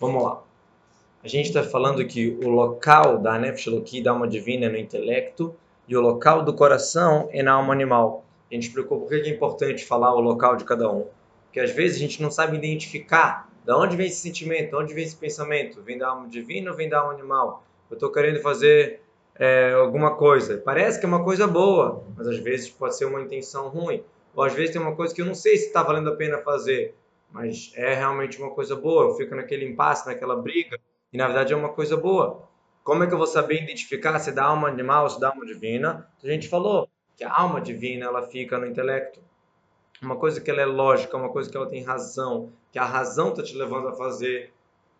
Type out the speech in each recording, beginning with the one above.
Vamos lá. A gente está falando que o local da Nefesh da alma divina, é no intelecto, e o local do coração é na alma animal. A gente explicou por que é importante falar o local de cada um. Porque às vezes a gente não sabe identificar de onde vem esse sentimento, de onde vem esse pensamento. Vem da alma divina ou vem da alma animal? Eu estou querendo fazer é, alguma coisa. Parece que é uma coisa boa, mas às vezes pode ser uma intenção ruim. Ou às vezes tem uma coisa que eu não sei se está valendo a pena fazer, mas é realmente uma coisa boa. Eu fico naquele impasse, naquela briga, e na verdade é uma coisa boa. Como é que eu vou saber identificar se da alma animal ou se da alma divina? A gente falou que a alma divina ela fica no intelecto. Uma coisa que ela é lógica, uma coisa que ela tem razão, que a razão está te levando a fazer,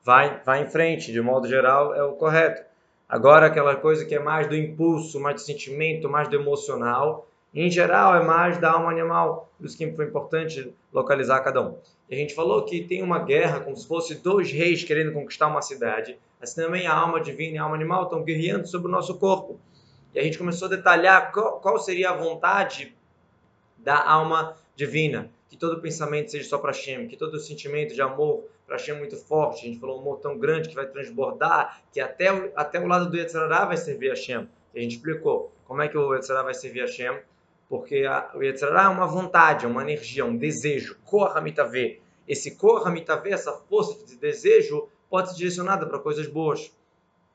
vai, vai em frente, de modo geral é o correto. Agora, aquela coisa que é mais do impulso, mais do sentimento, mais do emocional, em geral é mais da alma animal. Por isso que foi importante localizar cada um. E a gente falou que tem uma guerra, como se fosse dois reis querendo conquistar uma cidade. Assim também a alma divina e a alma animal estão guerreando sobre o nosso corpo. E a gente começou a detalhar qual, qual seria a vontade da alma divina. Que todo pensamento seja só para Hashem, que todo sentimento de amor para Hashem é muito forte. A gente falou um amor tão grande que vai transbordar, que até, o, até o lado do Yetzirah vai servir a Hashem. E a gente explicou como é que o Yetzirah vai servir a Hashem, porque a, o Yetzirah é uma vontade, é uma energia, um desejo. Kohamitaveh. Esse Kohamitaveh, essa força de desejo, pode ser direcionada para coisas boas.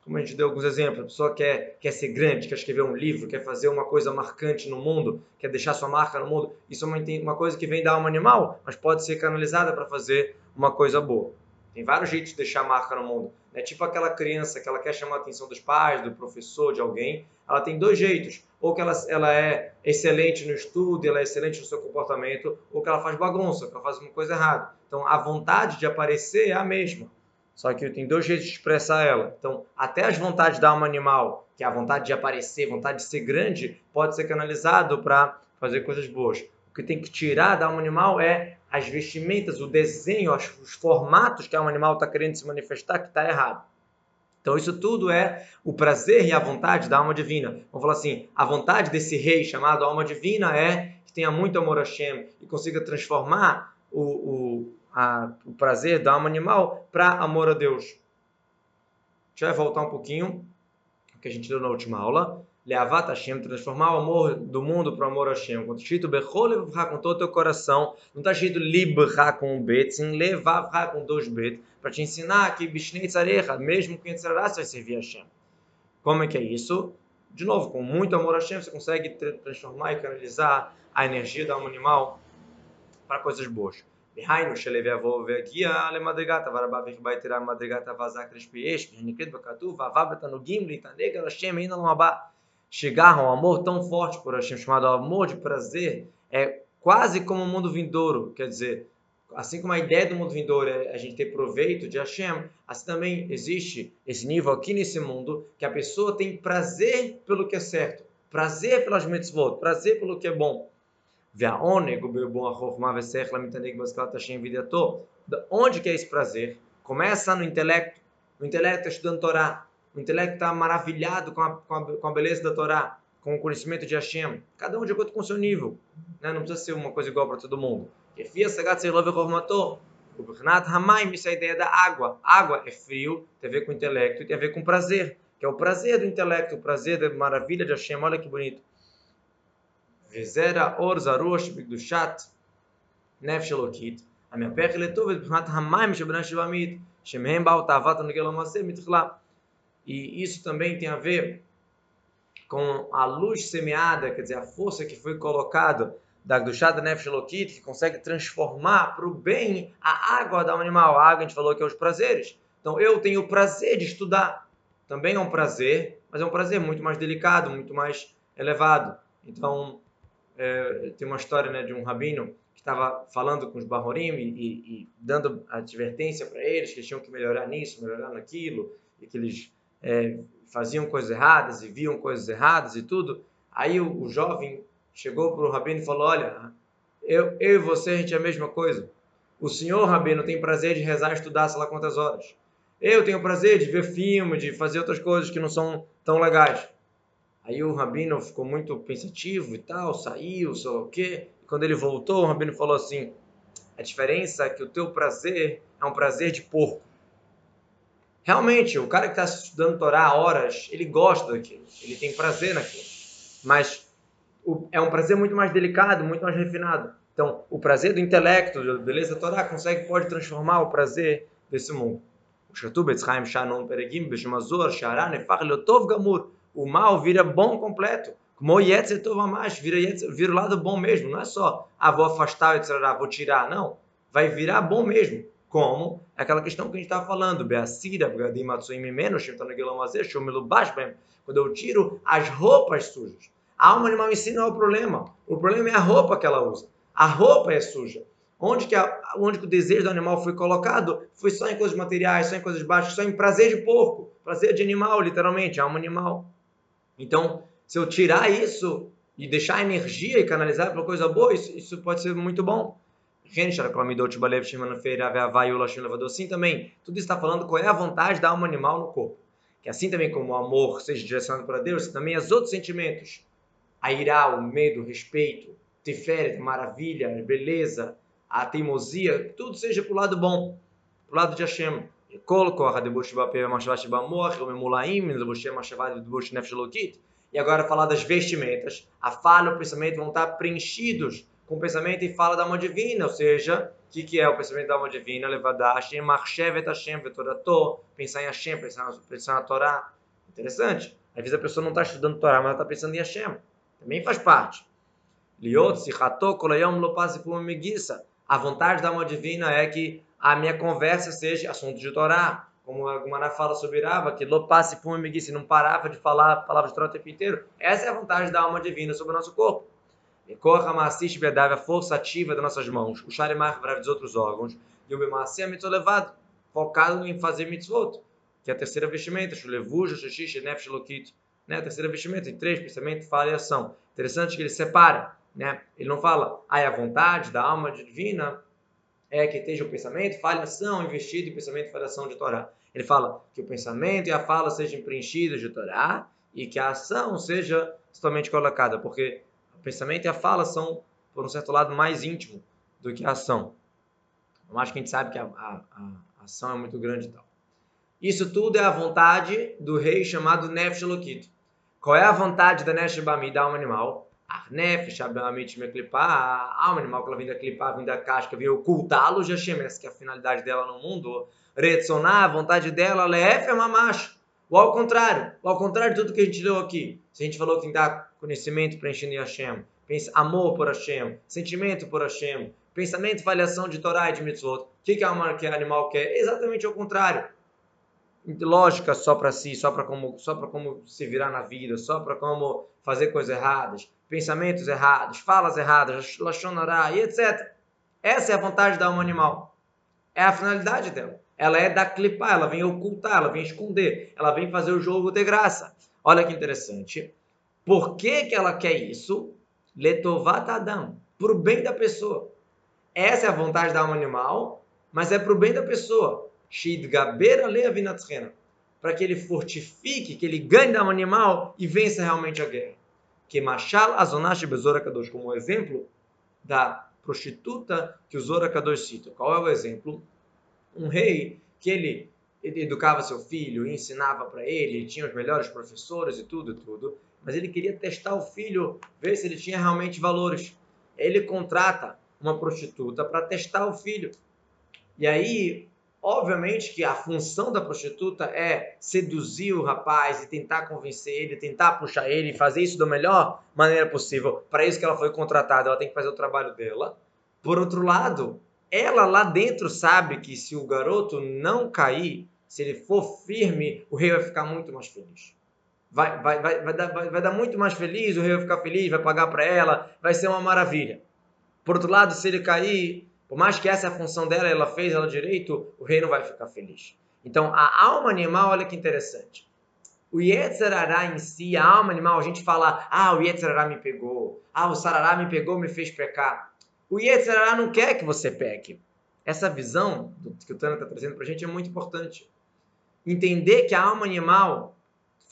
Como a gente deu alguns exemplos, a pessoa quer, quer ser grande, quer escrever um livro, quer fazer uma coisa marcante no mundo, quer deixar sua marca no mundo. Isso é uma, uma coisa que vem da alma animal, mas pode ser canalizada para fazer uma coisa boa. Tem vários jeitos de deixar marca no mundo. É tipo aquela criança que ela quer chamar a atenção dos pais, do professor, de alguém. Ela tem dois jeitos. Ou que ela, ela é excelente no estudo, ela é excelente no seu comportamento, ou que ela faz bagunça, que ela faz uma coisa errada. Então a vontade de aparecer é a mesma. Só que tem dois jeitos de expressar ela. Então, até as vontades da alma animal, que é a vontade de aparecer, vontade de ser grande, pode ser canalizado para fazer coisas boas. O que tem que tirar da alma animal é as vestimentas, o desenho, os formatos que alma animal está querendo se manifestar que está errado. Então, isso tudo é o prazer e a vontade da alma divina. Vamos falar assim: a vontade desse rei chamado alma divina é que tenha muito amor a Hashem e consiga transformar o, o, a, o prazer da alma animal para amor a Deus. A gente vai voltar um pouquinho, que a gente deu na última aula. Leavat Hashem, transformar o amor do mundo para o amor a Hashem. Quando escrito Bechol com todo o teu coração, não está escrito Libra com um bet, sim Levavra com dois bet, para te ensinar que Bishnei Tzarecha, mesmo que Yetzirah, vai servir a Hashem. Como é que é isso? De novo, com muito amor a Hashem, você consegue transformar e canalizar a energia da alma animal para coisas boas. דהיינו שלוי יבוא והגיע למדרגת אבל הבא וכבה יתרה מדרגת avazak respiеш, שנקראת בכתוב, ואהבה בתענוגים להתענג על השם אין לנו הבא. Chegar a um amor tão forte por Hashem, chamado amor de prazer, é quase como o mundo vindouro, quer dizer, assim como a ideia do mundo vindouro é a gente ter proveito de Hashem, assim também existe esse nível aqui nesse mundo que a pessoa tem prazer pelo que é certo, prazer pelas mitzvot, prazer pelo que é bom. Onde que é esse prazer? Começa no intelecto. O intelecto está estudando Torá. O intelecto está maravilhado com a, com, a, com a beleza da Torá, com o conhecimento de Hashem. Cada um de acordo com o seu nível. Né? Não precisa ser uma coisa igual para todo mundo. O Bernat Hamaim, isso é a ideia da água. Água é frio, tem a ver com o intelecto e tem a ver com prazer. Que é o prazer do intelecto, o prazer da maravilha de Hashem. Olha que bonito. וזרע אור זרוש בקדושת נפש אלוקית, המהפך לטוב מבחינת המים שבני שבעמית, שמהם באו תאוות הנוגע למעשה מתחילה. E isso também tem a ver com a luz semeada, quer dizer, a força que foi colocada da Gdushat Nefesh Elokit, que consegue transformar para o bem a água da um animal. A água a gente falou que é os prazeres. Então eu tenho o prazer de estudar. Também é um prazer, mas é um prazer muito mais delicado, muito mais elevado. Então, é, tem uma história né, de um rabino que estava falando com os Bahorim e, e, e dando advertência para eles que eles tinham que melhorar nisso, melhorar naquilo, e que eles é, faziam coisas erradas e viam coisas erradas e tudo. Aí o, o jovem chegou para o rabino e falou: Olha, eu, eu e você, a gente é a mesma coisa. O senhor, rabino, tem prazer de rezar e estudar, sei lá quantas horas. Eu tenho prazer de ver filme, de fazer outras coisas que não são tão legais. Aí o rabino ficou muito pensativo e tal, saiu, sei lá o quê. Quando ele voltou, o rabino falou assim: a diferença é que o teu prazer é um prazer de porco. Realmente, o cara que está estudando Torá horas, ele gosta daquilo, ele tem prazer naquilo. Mas o, é um prazer muito mais delicado, muito mais refinado. Então, o prazer do intelecto, da beleza Torá, consegue, pode transformar o prazer desse mundo. O mal vira bom completo. Como vira, vira o lado bom mesmo. Não é só, ah, vou afastar, vou tirar. Não. Vai virar bom mesmo. Como? Aquela questão que a gente estava falando. Quando eu tiro as roupas sujas. A alma animal em si não é o problema. O problema é a roupa que ela usa. A roupa é suja. Onde que, a, onde que o desejo do animal foi colocado? Foi só em coisas materiais, só em coisas baixas, só em prazer de porco. Prazer de animal, literalmente. Alma animal. Então, se eu tirar isso e deixar a energia e canalizar para coisa boa, isso, isso pode ser muito bom. Assim também, tudo está falando qual é a vontade da alma animal no corpo. Que assim também como o amor seja direcionado para Deus, também os outros sentimentos, a ira, o medo, o respeito, tiferet, maravilha, beleza, a teimosia, tudo seja para o lado bom, para o lado de Hashem. E agora falar das vestimentas. A fala o pensamento vão estar preenchidos com pensamento e fala da alma divina, ou seja, o que, que é o pensamento da alma divina? Levadar Hashem, Marchevet Hashem, Vetorato, pensar em Hashem, pensar, pensar na Torá. Interessante. Às vezes a pessoa não está estudando Torá, mas ela está pensando em Hashem. Também faz parte. Liot, Sichato, Kolayom, Lopaz Megissa. A vontade da alma divina é que a minha conversa seja assunto de Torá. Como a Gumara fala sobre Rava, que Lopaz Megissa não parava de falar palavras de Torá o tempo inteiro. Essa é a vontade da alma divina sobre o nosso corpo. A força ativa das nossas mãos, o Sharimar dos outros órgãos, e o Bemaasih é levado, focado em fazer mitzvot, que é a terceira vestimenta, Shulevuja, Shushish, Nefesh, Lokit, né? a terceira vestimenta, em três, pensamento, fala e ação. Interessante que ele separa, né? ele não fala, é a vontade da alma divina é que esteja o pensamento, fala e ação, investido em pensamento, fala e ação de Torá. Ele fala que o pensamento e a fala sejam preenchidos de Torá e que a ação seja totalmente colocada, porque pensamento e a fala são, por um certo lado, mais íntimo do que a ação. Eu acho que a gente sabe que a, a, a ação é muito grande e tal. Isso tudo é a vontade do rei chamado Nefesh Lokito. Qual é a vontade da Nefesh Bami, da alma animal? A Nefesh Abamit me clipar, a alma animal que ela vem da clipar, vem da casca, vem ocultá-lo, já chama essa que é a finalidade dela no mundo. Retsonar, a vontade dela, Lef é mamacho. Ou ao contrário, ou ao contrário de tudo que a gente leu aqui. Se a gente falou que tem que dar conhecimento preenchendo em Hashem, amor por Hashem, sentimento por Hashem, pensamento, avaliação de Torá e de Mitzvot. O que, que a alma que animal quer? Exatamente o contrário. Lógica só para si, só para como, só para como se virar na vida, só para como fazer coisas erradas, pensamentos errados, falas erradas, lachonará e etc. Essa é a vontade da alma animal. É a finalidade dela. Ela é da clipar, ela vem ocultar, ela vem esconder, ela vem fazer o jogo de graça. Olha que interessante. Por que, que ela quer isso? Letovat Adam, para o bem da pessoa. Essa é a vontade da alma animal, mas é para o bem da pessoa. Para que ele fortifique, que ele ganhe da alma animal e vença realmente a guerra. Que Machal Azonash Bezora Kadosh, como exemplo da prostituta que o Zora Kadosh cita. Qual é o exemplo? Um rei que ele educava seu filho, ensinava para ele, tinha os melhores professores e tudo, tudo mas ele queria testar o filho, ver se ele tinha realmente valores. Ele contrata uma prostituta para testar o filho. E aí, obviamente que a função da prostituta é seduzir o rapaz e tentar convencer ele, tentar puxar ele e fazer isso da melhor maneira possível. Para isso que ela foi contratada, ela tem que fazer o trabalho dela. Por outro lado, ela lá dentro sabe que se o garoto não cair, se ele for firme, o rei vai ficar muito mais feliz vai, vai, vai, vai, dar, vai, vai dar muito mais feliz, o rei vai ficar feliz, vai pagar para ela, vai ser uma maravilha. Por outro lado, se ele cair, por mais que essa é a função dela, ela fez ela direito, o rei não vai ficar feliz. Então, a alma animal, olha que interessante. O Yetzirará em si, a alma animal, a gente fala, ah, o Yetzirará me pegou, ah, o Sarará me pegou, me fez pecar. O Yetzirará não quer que você peque. Essa visão que o Tana está trazendo para a gente é muito importante. Entender que a alma animal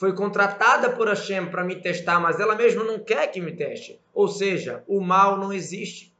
foi contratada por Hashem para me testar, mas ela mesma não quer que me teste. Ou seja, o mal não existe.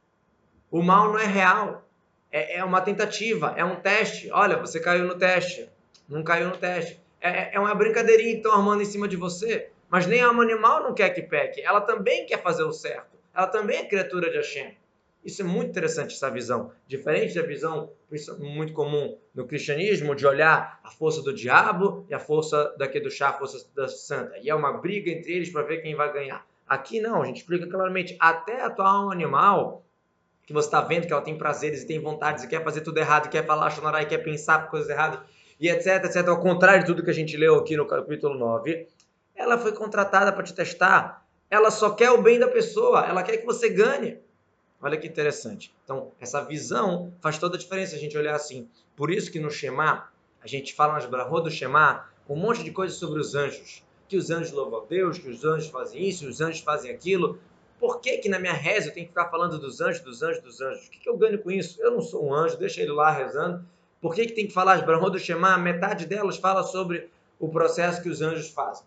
O mal não é real. É, é uma tentativa, é um teste. Olha, você caiu no teste. não caiu no teste. É, é uma brincadeirinha que estão armando em cima de você. Mas nem a alma animal não quer que peque. Ela também quer fazer o certo. Ela também é criatura de Hashem. Isso é muito interessante, essa visão. Diferente da visão muito comum no cristianismo, de olhar a força do diabo e a força da chá, a força da santa. E é uma briga entre eles para ver quem vai ganhar. Aqui não, a gente explica claramente. Até a tua alma animal, que você está vendo que ela tem prazeres e tem vontades e quer fazer tudo errado, e quer falar chorar e quer pensar coisas erradas, e etc, etc, ao contrário de tudo que a gente leu aqui no capítulo 9, ela foi contratada para te testar. Ela só quer o bem da pessoa, ela quer que você ganhe. Olha que interessante. Então, essa visão faz toda a diferença a gente olhar assim. Por isso que no Shema, a gente fala nas brahot do Shema, um monte de coisas sobre os anjos. Que os anjos louvam a Deus, que os anjos fazem isso, os anjos fazem aquilo. Por que que na minha reza eu tenho que ficar falando dos anjos, dos anjos, dos anjos? O que, que eu ganho com isso? Eu não sou um anjo, deixa ele lá rezando. Por que que tem que falar as brahot do Shema? Metade delas fala sobre o processo que os anjos fazem.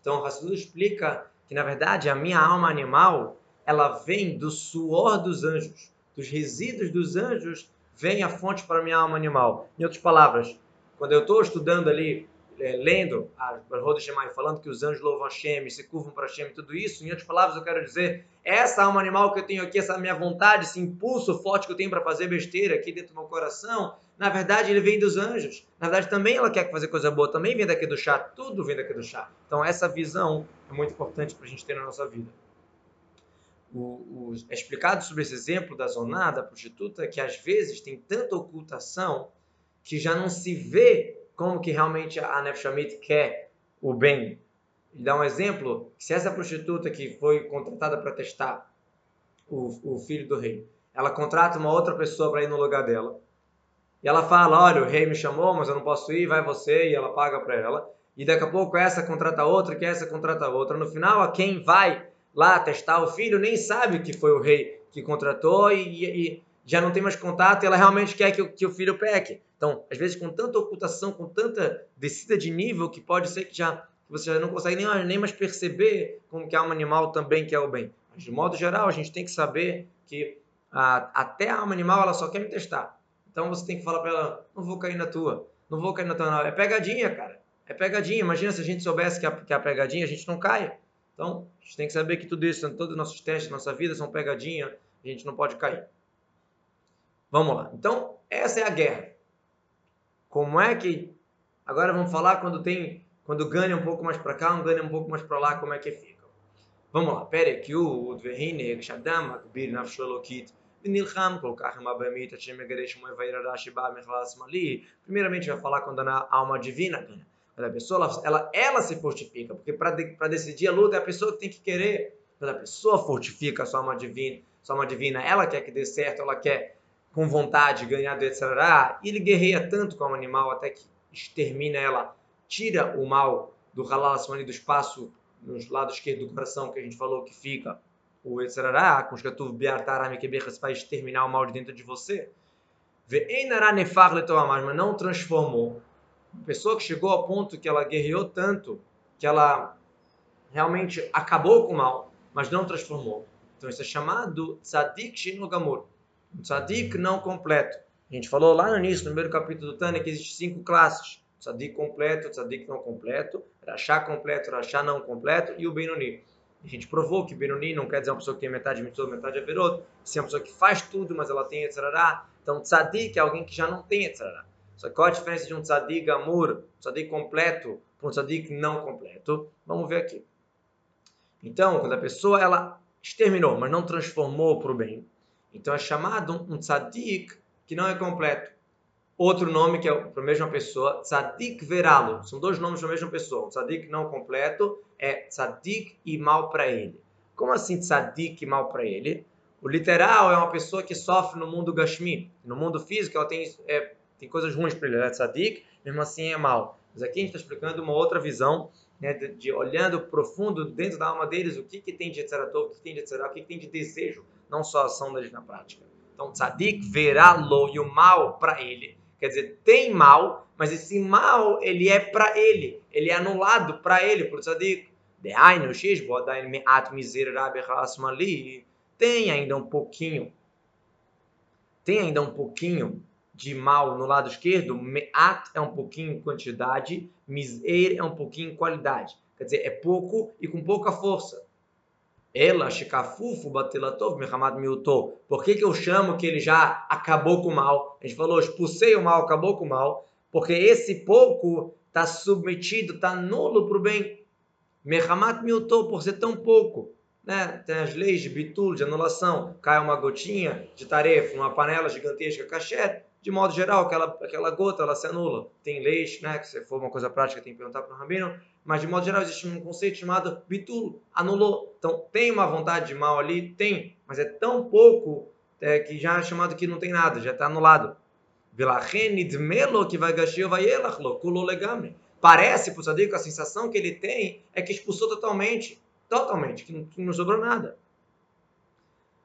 Então, Hassidut explica que, na verdade, a minha alma animal ela vem do suor dos anjos, dos resíduos dos anjos, vem a fonte para a minha alma animal. Em outras palavras, quando eu estou estudando ali, é, lendo a Roda Shemai, falando que os anjos louvam Hashem, se curvam para Hashem e tudo isso, em outras palavras, eu quero dizer, essa alma animal que eu tenho aqui, essa minha vontade, esse impulso forte que eu tenho para fazer besteira aqui dentro do meu coração, na verdade, ele vem dos anjos. Na verdade, também ela quer fazer coisa boa, também vem daqui do chá, tudo vem daqui do chá. Então, essa visão é muito importante para a gente ter na nossa vida o, o, é explicado sobre esse exemplo da zonada, da prostituta, que às vezes tem tanta ocultação que já não se vê como que realmente a Nefesh quer o bem. Ele dá um exemplo, se essa prostituta que foi contratada para testar o, o filho do rei, ela contrata uma outra pessoa para ir no lugar dela, e ela fala, olha, o rei me chamou, mas eu não posso ir, vai você, e ela paga para ela, e daqui a pouco essa contrata outra, que essa contrata outra. No final, a quem vai lá testar o filho, nem sabe que foi o rei que contratou e, e já não tem mais contato e ela realmente quer que, que, o filho peque. Então, às vezes, com tanta ocultação, com tanta descida de nível, que pode ser que já você já não consegue nem, nem mais perceber como que a alma animal também quer o bem. Mas, de modo geral, a gente tem que saber que a, até a alma animal ela só quer me testar. Então, você tem que falar para ela, não vou cair na tua, não vou cair na tua. Não. É pegadinha, cara. É pegadinha. Imagina se a gente soubesse que a pegadinha, a gente não cai. Então, a gente tem que saber que tudo isso, todos os nossos testes, nossa vida são pegadinha, a gente não pode cair. Vamos lá. Então, essa é a guerra. Como é que agora vamos falar quando tem, quando ganha um pouco mais para cá, um ganha um pouco mais para lá, como é que fica? Vamos lá. Perek u udvehine kshadam akbir nafshu elokit Nilham, colocar Hamabamita, Shemegaresh, Moevairadashi, Ba, Mechlas, Primeiramente, vai falar quando a alma divina ganha. Quando a pessoa ela, ela, ela se fortifica, porque para de, decidir a luta é a pessoa que tem que querer. Quando a pessoa fortifica a sua alma divina, sua alma divina, ela quer que dê certo, ela quer com vontade ganhar do etc. E ele guerreia tanto com o animal até que extermina ela, tira o mal do halal do espaço nos lados esquerdo do coração que a gente falou que fica o etc. com os katuv biartarami keberras para exterminar o mal de dentro de você. Mas não transformou uma pessoa que chegou ao ponto que ela guerreou tanto, que ela realmente acabou com o mal, mas não transformou. Então isso é chamado tzadik shinogamur, um tzadik não completo. A gente falou lá no início, no primeiro capítulo do Tânia, que existem cinco classes. Tzadik completo, tzadik não completo, rachá completo, rachá não completo e o Benoni. A gente provou que Benoni não quer dizer uma pessoa que tem metade mitzvot, metade averot, se é uma pessoa que faz tudo, mas ela tem etc. Então tzadik é alguém que já não tem etc. Só qual a diferença de um tzadik amur, um tzadik completo, para um tzadik não completo? Vamos ver aqui. Então, quando a pessoa ela exterminou, mas não transformou para o bem, então é chamado um tzadik que não é completo. Outro nome que é para a mesma pessoa, tzadik veralo. São dois nomes para a mesma pessoa. Um tzadik não completo é tzadik e mal para ele. Como assim tzadik e mal para ele? O literal é uma pessoa que sofre no mundo gashmi. No mundo físico, ela tem é, tem coisas ruins para ele, ele é tzadik, mesmo assim é mal. Mas aqui a gente está explicando uma outra visão, né, de, de, olhando profundo dentro da alma deles, o que, que tem de etzeratov, o que tem de etzerá, o que, que tem de desejo, não só a ação deles na prática. Então, tzadik verá lo, e o mal para ele. Quer dizer, tem mal, mas esse mal, ele é para ele. Ele é anulado para ele, por tzadik. Tem ainda um pouquinho, tem ainda um pouquinho de mal no lado esquerdo, me'at é um pouquinho quantidade, miser é um pouquinho qualidade. Quer dizer, é pouco e com pouca força. Ela, shikafufu, batelatov, mehamad miuto. Por que, que eu chamo que ele já acabou com o mal? A gente falou, expulsei o mal, acabou com o mal. Porque esse pouco está submetido, está nulo para o bem. Mehamat miuto, por ser tão pouco. Né? Tem as leis de bitul, de anulação. Cai uma gotinha de tarefa numa panela gigantesca cachê, de modo geral, aquela, aquela gota ela se anula. Tem leis, né? que se for uma coisa prática tem que perguntar para o rabino, mas de modo geral existe um conceito chamado bitul, anulou. Então tem uma vontade de mal ali? Tem, mas é tão pouco é, que já é chamado que não tem nada, já está anulado. que Parece para o sadico a sensação que ele tem é que expulsou totalmente, totalmente, que não, que não sobrou nada.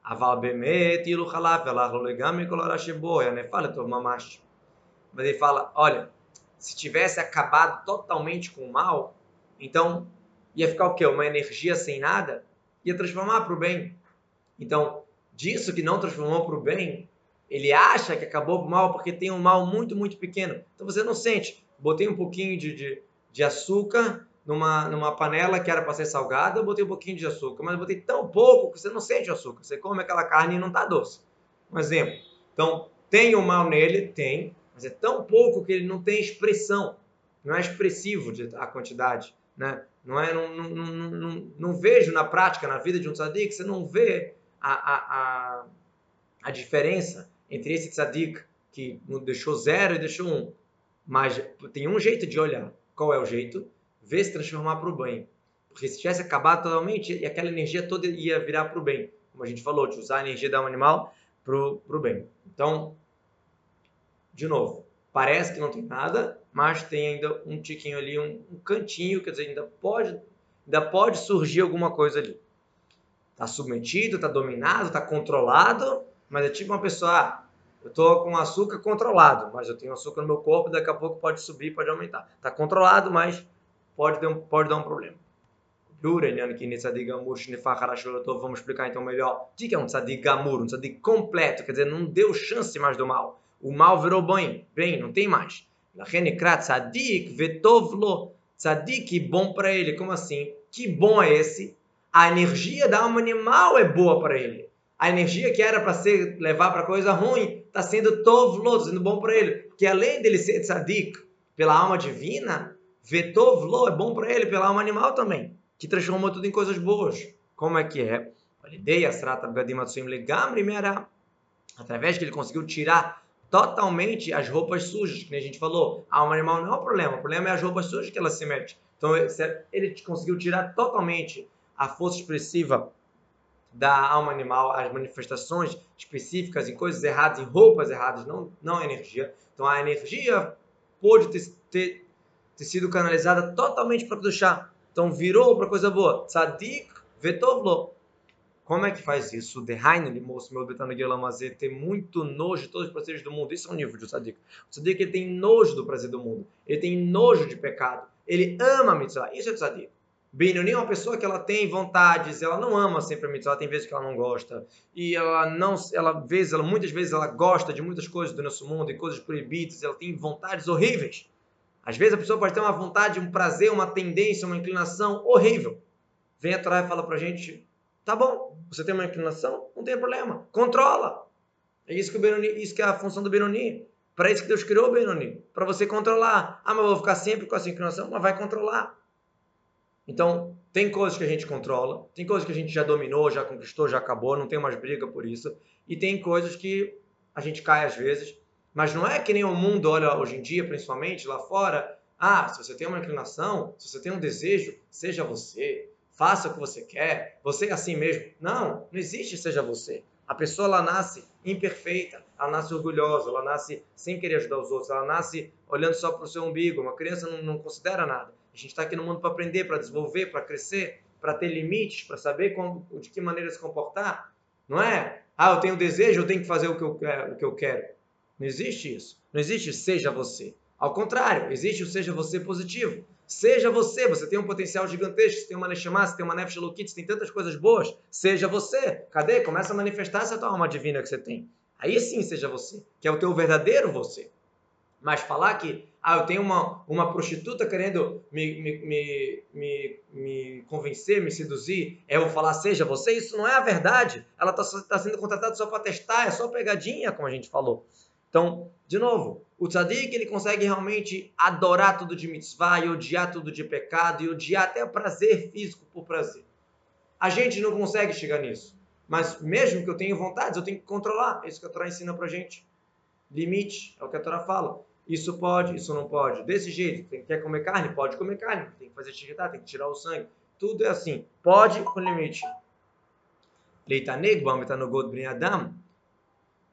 אבל באמת אילו חלף והלך לו לגמרי כל הרע שבו, היה נפל לתוך ממש. Mas ele fala, olha, se tivesse acabado totalmente com o mal, então ia ficar o quê? Uma energia sem nada? Ia transformar para o bem. Então, disso que não transformou para o bem, ele acha que acabou com o mal porque tem um mal muito, muito pequeno. Então você não sente. Botei um pouquinho de, de, de açúcar numa, numa panela que era para ser salgada, eu botei um pouquinho de açúcar, mas eu botei tão pouco que você não sente o açúcar. Você come aquela carne e não está doce. Um exemplo. Então, tem o mal nele? Tem, mas é tão pouco que ele não tem expressão. Não é expressivo a quantidade. Né? Não, é, não, não, não, não, não vejo na prática, na vida de um tzadik, você não vê a, a, a, a diferença entre esse tzadik que deixou zero e deixou um. Mas tem um jeito de olhar. Qual é o jeito? Ver se transformar para o bem. Porque se tivesse acabado totalmente, aquela energia toda ia virar para o bem. Como a gente falou, de usar a energia da um animal para o bem. Então, de novo, parece que não tem nada, mas tem ainda um tiquinho ali, um, um cantinho, quer dizer, ainda pode, ainda pode surgir alguma coisa ali. Está submetido, está dominado, está controlado, mas é tipo uma pessoa, ah, eu estou com açúcar controlado, mas eu tenho açúcar no meu corpo, daqui a pouco pode subir, pode aumentar. Está controlado, mas pode, ter um, pode dar um problema. Vamos explicar então melhor. O que é um tzadik gamur? Um tzadik completo, quer dizer, não deu chance mais do mal. O mal virou bem, bem, não tem mais. Tzadik vetovlo. Tzadik bom para ele. Como assim? Que bom é esse? A energia da alma animal é boa para ele. A energia que era para ser levar para coisa ruim está sendo tovlo, sendo bom para ele. Porque além dele ser tzadik pela alma divina, Vetovlo é bom para ele pela alma animal também, que transformou tudo em coisas boas. Como é que é? Através que ele conseguiu tirar totalmente as roupas sujas, que a gente falou. A alma animal não é o problema, o problema é as roupas sujas que ela se mete. Então ele conseguiu tirar totalmente a força expressiva da alma animal, as manifestações específicas em coisas erradas, em roupas erradas, não, não energia. Então a energia pôde ter, ter ter sido canalizada totalmente para o chá. Então virou para coisa boa. Tzadik vetovlo. Como é que faz isso? De Heinle, moço meu Betanagirlamazê, ter muito nojo de todos os prazeres do mundo. Isso é um nível de tzadik. O tzadik ele tem nojo do prazer do mundo. Ele tem nojo de pecado. Ele ama a mitzvah. Isso é tzadik. Benoni é uma pessoa que ela tem vontades, ela não ama sempre a mitzvah, tem vezes que ela não gosta. E ela não, ela vezes, ela muitas vezes ela gosta de muitas coisas do nosso mundo e coisas proibidas, ela tem vontades horríveis. Às vezes a pessoa pode ter uma vontade, um prazer, uma tendência, uma inclinação horrível. Vem a Torá e fala pra gente: tá bom, você tem uma inclinação? Não tem problema, controla. É isso que, o Benoni, isso que é a função do Benoni. Para isso que Deus criou o Benoni. Para você controlar. Ah, mas eu vou ficar sempre com essa inclinação? Mas vai controlar. Então, tem coisas que a gente controla, tem coisas que a gente já dominou, já conquistou, já acabou, não tem mais briga por isso. E tem coisas que a gente cai às vezes mas não é que nem o mundo olha hoje em dia, principalmente lá fora. Ah, se você tem uma inclinação, se você tem um desejo, seja você. Faça o que você quer. Você é assim mesmo. Não, não existe seja você. A pessoa ela nasce imperfeita, ela nasce orgulhosa, ela nasce sem querer ajudar os outros, ela nasce olhando só para o seu umbigo. Uma criança não, não considera nada. A gente está aqui no mundo para aprender, para desenvolver, para crescer, para ter limites, para saber como, de que maneira se comportar. Não é? Ah, eu tenho desejo, eu tenho que fazer o que eu, o que eu quero. Não existe isso. Não existe seja você. Ao contrário, existe o seja você positivo. Seja você, você tem um potencial gigantesco, você tem uma Neshama, você tem uma Nefesh você tem tantas coisas boas. Seja você. Cadê? Começa a manifestar essa tua alma divina que você tem. Aí sim seja você, que é o teu verdadeiro você. Mas falar que, ah, eu tenho uma, uma prostituta querendo me, me, me, me, me convencer, me seduzir, eu vou falar, seja você, isso não é a verdade. Ela está tá sendo contratada só para testar, é só pegadinha, como a gente falou. Então, de novo, o tzadik ele consegue realmente adorar tudo de mitzvah e odiar tudo de pecado e odiar até o prazer físico por prazer. A gente não consegue chegar nisso. Mas mesmo que eu tenha vontades, eu tenho que controlar. É isso que a Torá ensina pra gente. Limite, é o que a Torá fala. Isso pode, isso não pode. Desse jeito, tem, quer comer carne? Pode comer carne. Tem que fazer xiritá, tem que tirar o sangue. Tudo é assim. Pode com limite. Leitaneg, no God Adam.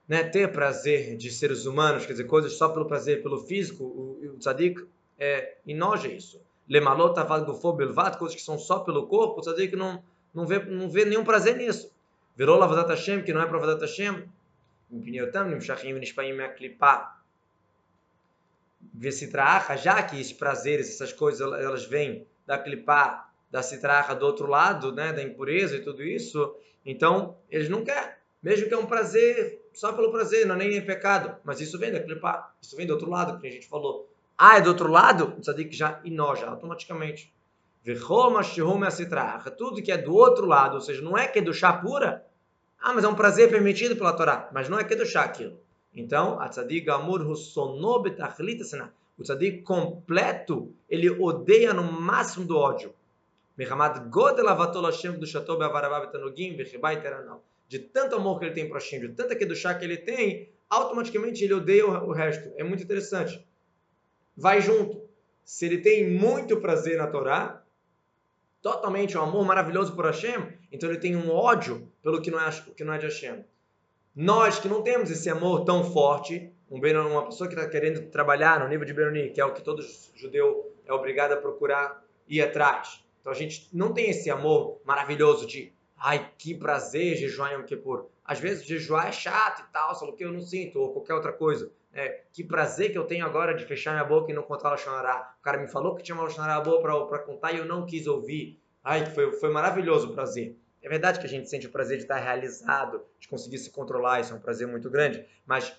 Né, ter prazer de seres humanos, quer dizer, coisas só pelo prazer, pelo físico, o, o tzadik é, enoja isso. Lemalot avad gufo belvat, coisas que são só pelo corpo, o tzadik não, não, vê, não vê nenhum prazer nisso. Virou lavadat Hashem, que não é para lavadat Hashem. Impiniotam, nimshachim, nishpaim, me'aklipá. Vesitraha, já que esses prazeres, essas coisas, elas vêm da clipá, da citraha do outro lado, né, da impureza e tudo isso, então eles não querem. Mesmo que é um prazer, só pelo prazer, não é nem pecado, mas isso vem da clipá, isso vem do outro lado, que a gente falou. Ah, é do outro lado? O tzadik já inoja automaticamente. Tudo que é do outro lado, ou seja, não é que é do chá pura. Ah, mas é um prazer permitido pela Torá. Mas não é que é do chá aquilo. Então, a tzadik amur O tzadik completo, ele odeia no máximo do ódio. De tanto amor que ele tem para Hashem, de tanta chá que ele tem, automaticamente ele odeia o resto. É muito interessante. Vai junto. Se ele tem muito prazer na Torá, totalmente um amor maravilhoso por Hashem, então ele tem um ódio pelo que não é, que não é de Hashem. Nós que não temos esse amor tão forte, um uma pessoa que está querendo trabalhar no nível de Benoni, que é o que todo judeu é obrigado a procurar ir atrás. Então a gente não tem esse amor maravilhoso de, ai, que prazer jejuar em Yom Kippur. Às vezes jejuar é chato e tal, só que eu não sinto, ou qualquer outra coisa. É, que prazer que eu tenho agora de fechar minha boca e não contar Lashonará. O cara me falou que tinha uma Lashonará boa para contar e eu não quis ouvir. Ai, foi, foi maravilhoso o prazer. É verdade que a gente sente o prazer de estar realizado, de conseguir se controlar, isso é um prazer muito grande, mas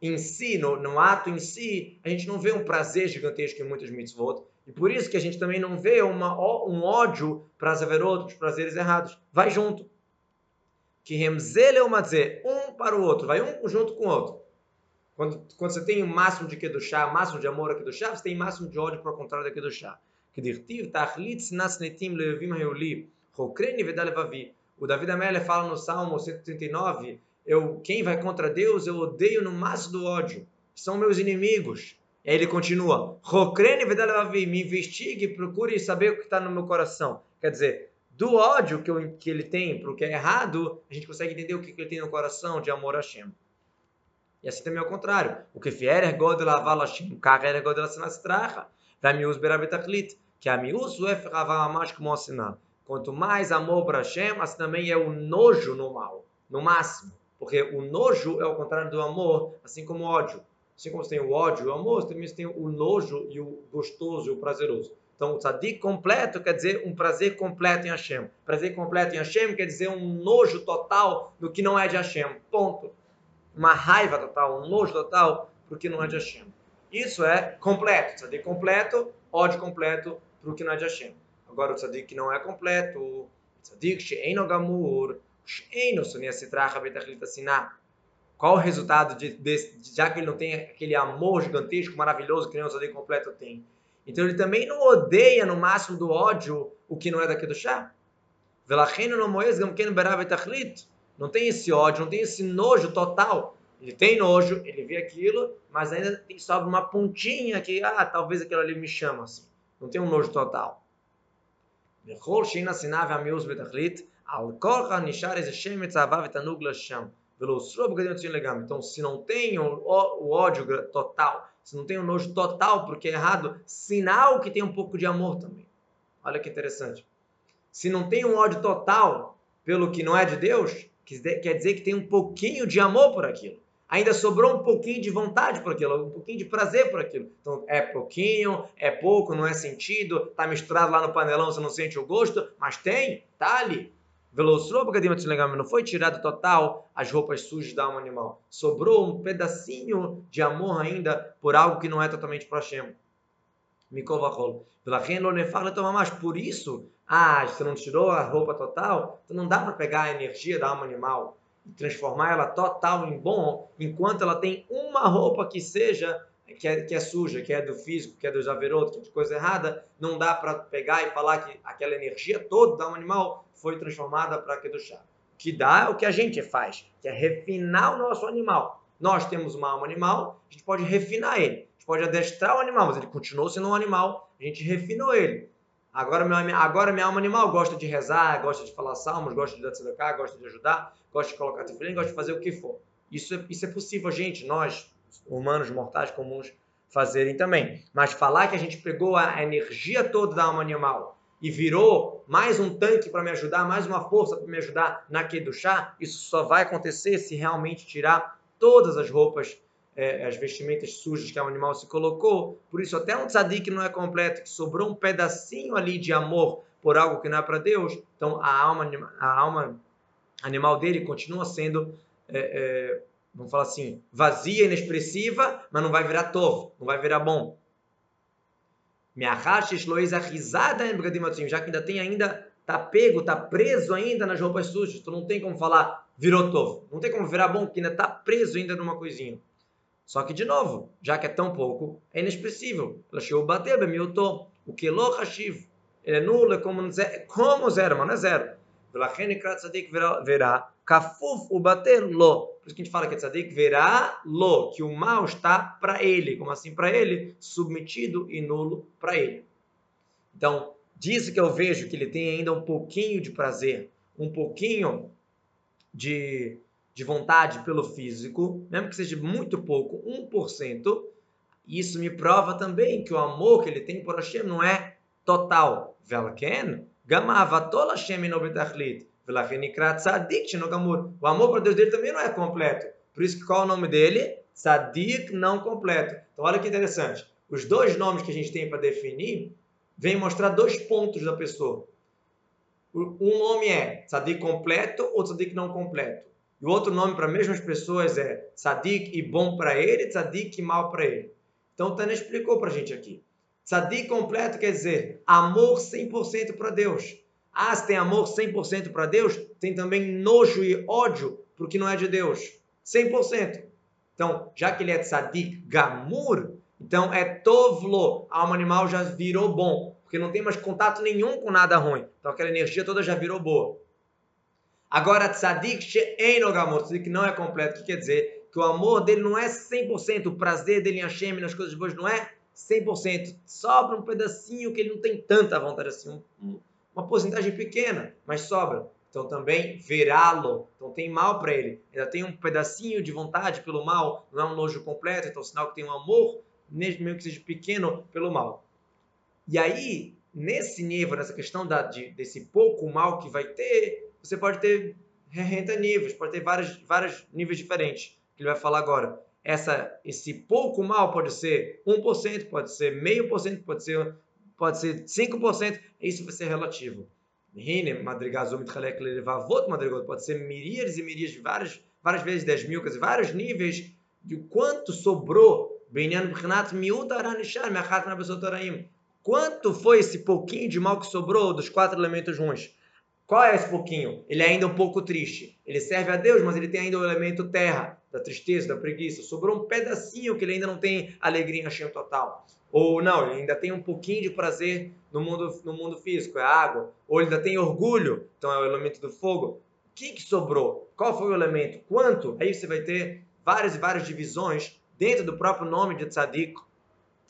em si, no, no ato em si, a gente não vê um prazer gigantesco em muitos mitzvot, e por isso que a gente também não vê uma, um ódio para haver outros prazeres errados. Vai junto. Que remzele ou dizer um para o outro, vai um junto com o outro. Quando, quando você tem o máximo de chá, máximo de amor aqui do chá, você tem o máximo de ódio para o contrário chá. Que dirtiv tachlit nasnetim levim hayoli, hokreni vedalevavi. O David Amélia fala no Salmo 139, eu, quem vai contra Deus, eu odeio no máximo do ódio. São meus inimigos. E aí ele continua, vedalevavi, me investigue, procure saber o que está no meu coração. Quer dizer, do ódio que, eu, que ele tem para o que é errado, a gente consegue entender o que, que ele tem no coração de amor a Hashem. E assim também ao contrário. O que fier é god lavar lashim, o carro é god lastracha. Vai mius berabetachlit, que a mius uef ravamash como assinar. Quanto mais amor para Hashem, assim também é o nojo no mal, no máximo. Porque o nojo é o contrário do amor, assim como o ódio. Assim como você tem o ódio e o amor, você também tem o nojo e o gostoso e o prazeroso. Então, o tzadik completo quer dizer um prazer completo em Hashem. Prazer completo em Hashem quer dizer um nojo total do que não é de Hashem. Ponto uma raiva total, um nojo total porque não é de Hashem. Isso é completo. Tzadik completo, ódio completo para o que não é de Hashem. Agora o tzadik que não é completo, o tzadik she'eno gamur, she'eno sunia sitracha. Qual o resultado de, de, já que ele não tem aquele amor gigantesco, maravilhoso que nem o completo tem? Então ele também não odeia no máximo do ódio o que não é daqui do chá. Não tem esse ódio, não tem esse nojo total. Ele tem nojo, ele vê aquilo, mas ainda sobra uma pontinha que, ah, talvez aquilo ali me chama assim. Não tem um nojo total. Então, se não tem o, o, ódio total, se não tem o nojo total porque é errado, sinal que tem um pouco de amor também. Olha que interessante. Se não tem um ódio total pelo que não é de Deus, quer dizer que tem um pouquinho de amor por aquilo. Ainda sobrou um pouquinho de vontade por aquilo, um pouquinho de prazer por aquilo. Então, é pouquinho, é pouco, não é sentido, tá misturado lá no panelão, você não sente o gosto, mas tem, tá ali. Não foi tirado total as roupas sujas da alma animal. Sobrou um pedacinho de amor ainda por algo que não é totalmente para Hashem. mais. Por isso, ah, você não tirou a roupa total, então não dá para pegar a energia da alma animal e transformar ela total em bom, enquanto ela tem uma roupa que seja que é, que é suja, que é do físico, que é do javeroto, que é de coisa errada, não dá para pegar e falar que aquela energia toda da alma animal foi transformada para Kedushá. O que dá é o que a gente faz, que é refinar o nosso animal. Nós temos uma alma animal, a gente pode refinar ele. A gente pode adestrar o animal, mas ele continuou sendo um animal, a gente refinou ele. Agora, meu, agora minha alma animal gosta de rezar, gosta de falar salmos, gosta de dar tzedakah, gosta de ajudar, gosta de colocar tefilim, gosta de fazer o que for. Isso é, isso é possível, gente, nós, humanos mortais comuns, fazerem também. Mas falar que a gente pegou a energia toda da alma animal e virou mais um tanque para me ajudar, mais uma força para me ajudar na chá, isso só vai acontecer se realmente tirar todas as roupas, é, as vestimentas sujas que o animal se colocou. Por isso, até um tzadik não é completo, que sobrou um pedacinho ali de amor por algo que não é para Deus, então a alma, a alma animal dele continua sendo, é, é, vamos falar assim, vazia, inexpressiva, mas não vai virar torvo, não vai virar bom risada já que ainda tem ainda, tá pego, tá preso ainda nas roupas sujas. Tu não tem como falar virou tovo. Não tem como virar bom, porque ainda tá preso ainda numa coisinha. Só que, de novo, já que é tão pouco, é inexpressível. Ela chegou a bater, o que lo hashiv. Ele é nulo, é como, como zero, mas não é zero. Velachene krat tzadik verá Kafuf o bater lo. Por isso que a gente fala que tzadik verá lo, que o mal está para ele. Como assim para ele? Submetido e nulo para ele. Então, disso que eu vejo que ele tem ainda um pouquinho de prazer, um pouquinho de, de vontade pelo físico, mesmo que seja muito pouco, 1%, isso me prova também que o amor que ele tem por Hashem não é total. Velken, betachlit. O amor para Deus dele também não é completo. Por isso que qual é o nome dele? Sadik não completo. Então olha que interessante. Os dois nomes que a gente tem para definir vêm mostrar dois pontos da pessoa. Um nome é Sadik completo ou Sadik não completo. E o outro nome para as mesmas pessoas é Sadik e bom para ele, Sadik e mal para ele. Então o Tânia explicou para a gente aqui. Sadik completo quer dizer amor 100% para Deus. Ah, se tem amor 100% para Deus, tem também nojo e ódio para que não é de Deus. 100%. Então, já que ele é tzadik gamur, então é tovlo, a alma animal já virou bom, porque não tem mais contato nenhum com nada ruim. Então aquela energia toda já virou boa. Agora, tzadik she'eno gamur, tzadik não é completo, o que quer dizer? Que o amor dele não é 100%, o prazer dele em Hashem, nas coisas boas, não é 100%. Sobra um pedacinho que ele não tem tanta vontade assim, um, uma porcentagem pequena, mas sobra. Então também verá-lo. Então tem mal para ele. Ainda tem um pedacinho de vontade pelo mal, não é um nojo completo, então sinal que tem um amor, mesmo que seja pequeno, pelo mal. E aí, nesse nível, nessa questão da, de, desse pouco mal que vai ter, você pode ter renta níveis, pode ter vários, vários níveis diferentes, que ele vai falar agora. Essa, esse pouco mal pode ser 1%, pode ser meio por cento, pode ser pode ser 5%, isso vai ser relativo. Pode ser miríades e miríades, várias, várias vezes 10 mil, vários níveis de quanto sobrou. Quanto foi esse pouquinho de mal que sobrou dos quatro elementos ruins? Qual é esse pouquinho? Ele é ainda um pouco triste. Ele serve a Deus, mas ele tem ainda o elemento terra, da tristeza, da preguiça. Sobrou um pedacinho que ele ainda não tem alegria em Hashem total. Ou não, ele ainda tem um pouquinho de prazer no mundo, no mundo físico, é água. Ou ele ainda tem orgulho, então é o elemento do fogo. O que, que sobrou? Qual foi o elemento? Quanto? Aí você vai ter várias e várias divisões dentro do próprio nome de Tzadik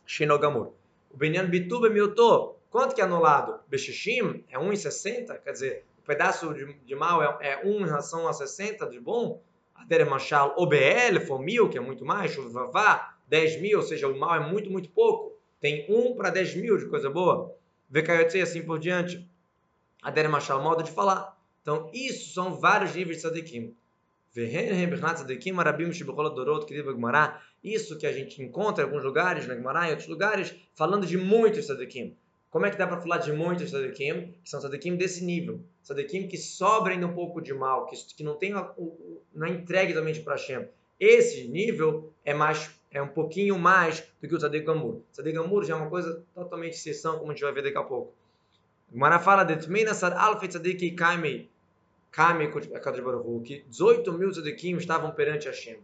Shinogamur. O Benyan Bituba Milto, quanto que é anulado? Beshishim é 1,60, quer dizer, o pedaço de, de mal é, é 1 em relação a 60 de bom. Adere Machal OBL, for mil, que é muito mais, Shuvavá, 10 mil, ou seja, o mal é muito, muito pouco. Tem 1 para 10 mil de coisa boa. Vekayotse e assim por diante. Adere Machal, modo de falar. Então, isso são vários níveis de Sadikim. Isso que a gente encontra em alguns lugares, na Gemara, em outros lugares, falando de muitos Sadikim. Como é que dá para falar de muitos tzadikim? Que são tzadikim desse nível. Tzadikim que sobra ainda um pouco de mal, que, que não tem não é entregue totalmente para Hashem. Esse nível é mais é um pouquinho mais do que o Tzadik Gamur. Tzadik Gamur já é uma coisa totalmente exceção, como a gente vai ver daqui a pouco. Mara fala de Tminasar Alfei Tzadik Kaimei Kaimei Kadosh Baruch que 18 mil tzadikim estavam perante Hashem.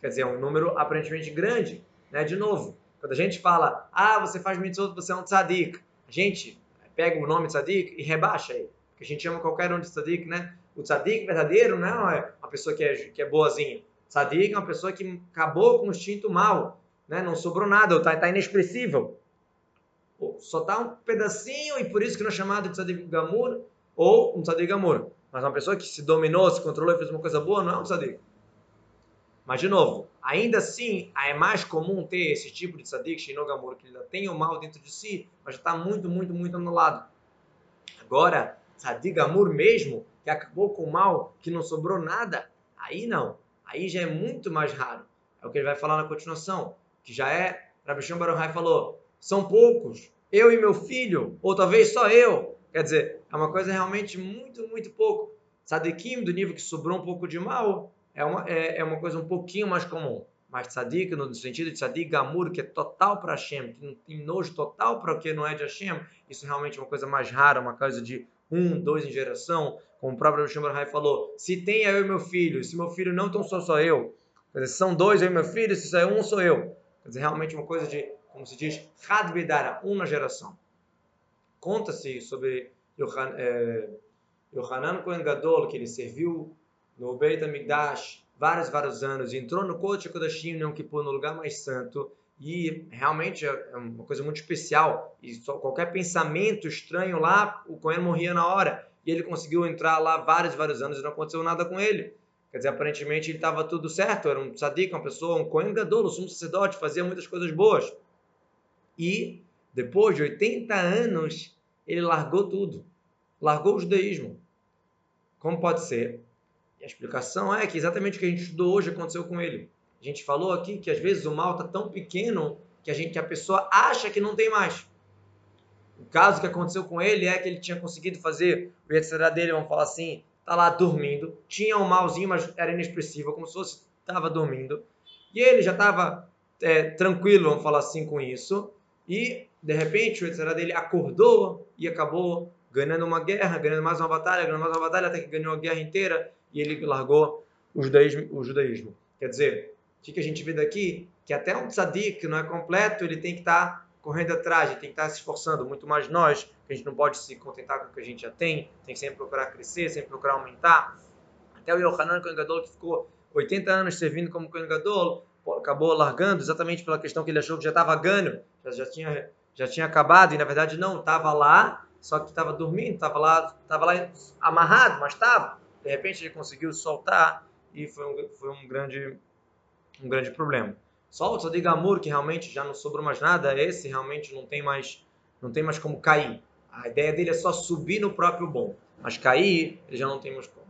Quer dizer, é um número aparentemente grande. Né? De novo, quando a gente fala, ah, você faz mitzvot, você é um tzadik, a gente pega o nome tzadik e rebaixa ele. Porque a gente chama qualquer um de tzadik, né? O tzadik verdadeiro não é uma pessoa que é, que é boazinha. Tzadik é uma pessoa que acabou com o instinto mal, né? Não sobrou nada, está tá inexpressível. Só está um pedacinho e por isso que não é chamado de tzadik gamur ou um tzadik gamur. Mas uma pessoa que se dominou, se controlou e fez uma coisa boa, não é um tzadik. Mas, de novo, ainda assim, é mais comum ter esse tipo de tzadik, Shinogamur, que ainda tem o mal dentro de si, mas já está muito, muito, muito anulado. Agora, tzadik Gamur mesmo, que acabou com o mal, que não sobrou nada, aí não. Aí já é muito mais raro. É o que ele vai falar na continuação, que já é, Rabbi Shimon Baruch falou, são poucos, eu e meu filho, ou talvez só eu. Quer dizer, é uma coisa realmente muito, muito pouco. Tzadikim, do nível que sobrou um pouco de mal, é uma, é, é uma coisa um pouquinho mais comum. Mas tzadik, no sentido de tzadik gamur, que é total para Hashem, que tem nojo total para o que não é de Hashem, isso realmente é uma coisa mais rara, uma coisa de um, dois em geração. Como o próprio Hashem Baruch falou, se tem eu e meu filho, se meu filho não, então sou só eu. Quer dizer, são dois eu e meu filho, se só é um, sou eu. Quer dizer, realmente uma coisa de, como se diz, Had Bedara, uma geração. Conta-se sobre é, Yohanan Kohen Gadol, que ele serviu no Beit HaMikdash vários, vários anos, entrou no Kodesh HaKodashim, Yom Kippur, no lugar mais santo, e realmente é uma coisa muito especial, e qualquer pensamento estranho lá, o Cohen morria na hora, e ele conseguiu entrar lá vários, vários anos e não aconteceu nada com ele. Quer dizer, aparentemente ele estava tudo certo, era um tzadik, uma pessoa, um Cohen Gadol, um sumo sacerdote, fazia muitas coisas boas. E, depois de 80 anos, ele largou tudo. Largou o judaísmo. Como pode ser? E a explicação é que exatamente o que a gente estudou hoje aconteceu com ele. A gente falou aqui que às vezes o mal está tão pequeno que a, gente, que a pessoa acha que não tem mais. O caso que aconteceu com ele é que ele tinha conseguido fazer o Yetzirah dele, vamos falar assim, tá lá dormindo, tinha um malzinho, mas era inexpressivo, como se fosse estava dormindo. E ele já estava é, tranquilo, vamos falar assim, com isso. E, de repente, o Yetzirah dele acordou e acabou ganhando uma guerra, ganhando mais uma batalha, ganhando mais uma batalha, até que ganhou a guerra inteira e ele largou o judaísmo. O judaísmo. Quer dizer, o que a gente vê daqui? Que até um tzadik que não é completo, ele tem que estar tá correndo atrás, ele tem que estar tá se esforçando. Muito mais nós, que a gente não pode se contentar com o que a gente já tem, tem que sempre procurar crescer, sempre procurar aumentar. Até o Yohanan Kohen Gadol, que ficou 80 anos servindo como Kohen Gadol, acabou largando exatamente pela questão que ele achou que já estava ganho, já, já, tinha, já tinha acabado, e na verdade não, estava lá, só que estava dormindo, estava lá, estava lá amarrado, mas estava. De repente ele conseguiu soltar e foi um, foi um grande um grande problema. Só o Tzadik Gamur, que realmente já não sobrou mais nada, esse realmente não tem mais não tem mais como cair. A ideia dele é só subir no próprio bom, mas cair ele já não tem mais como.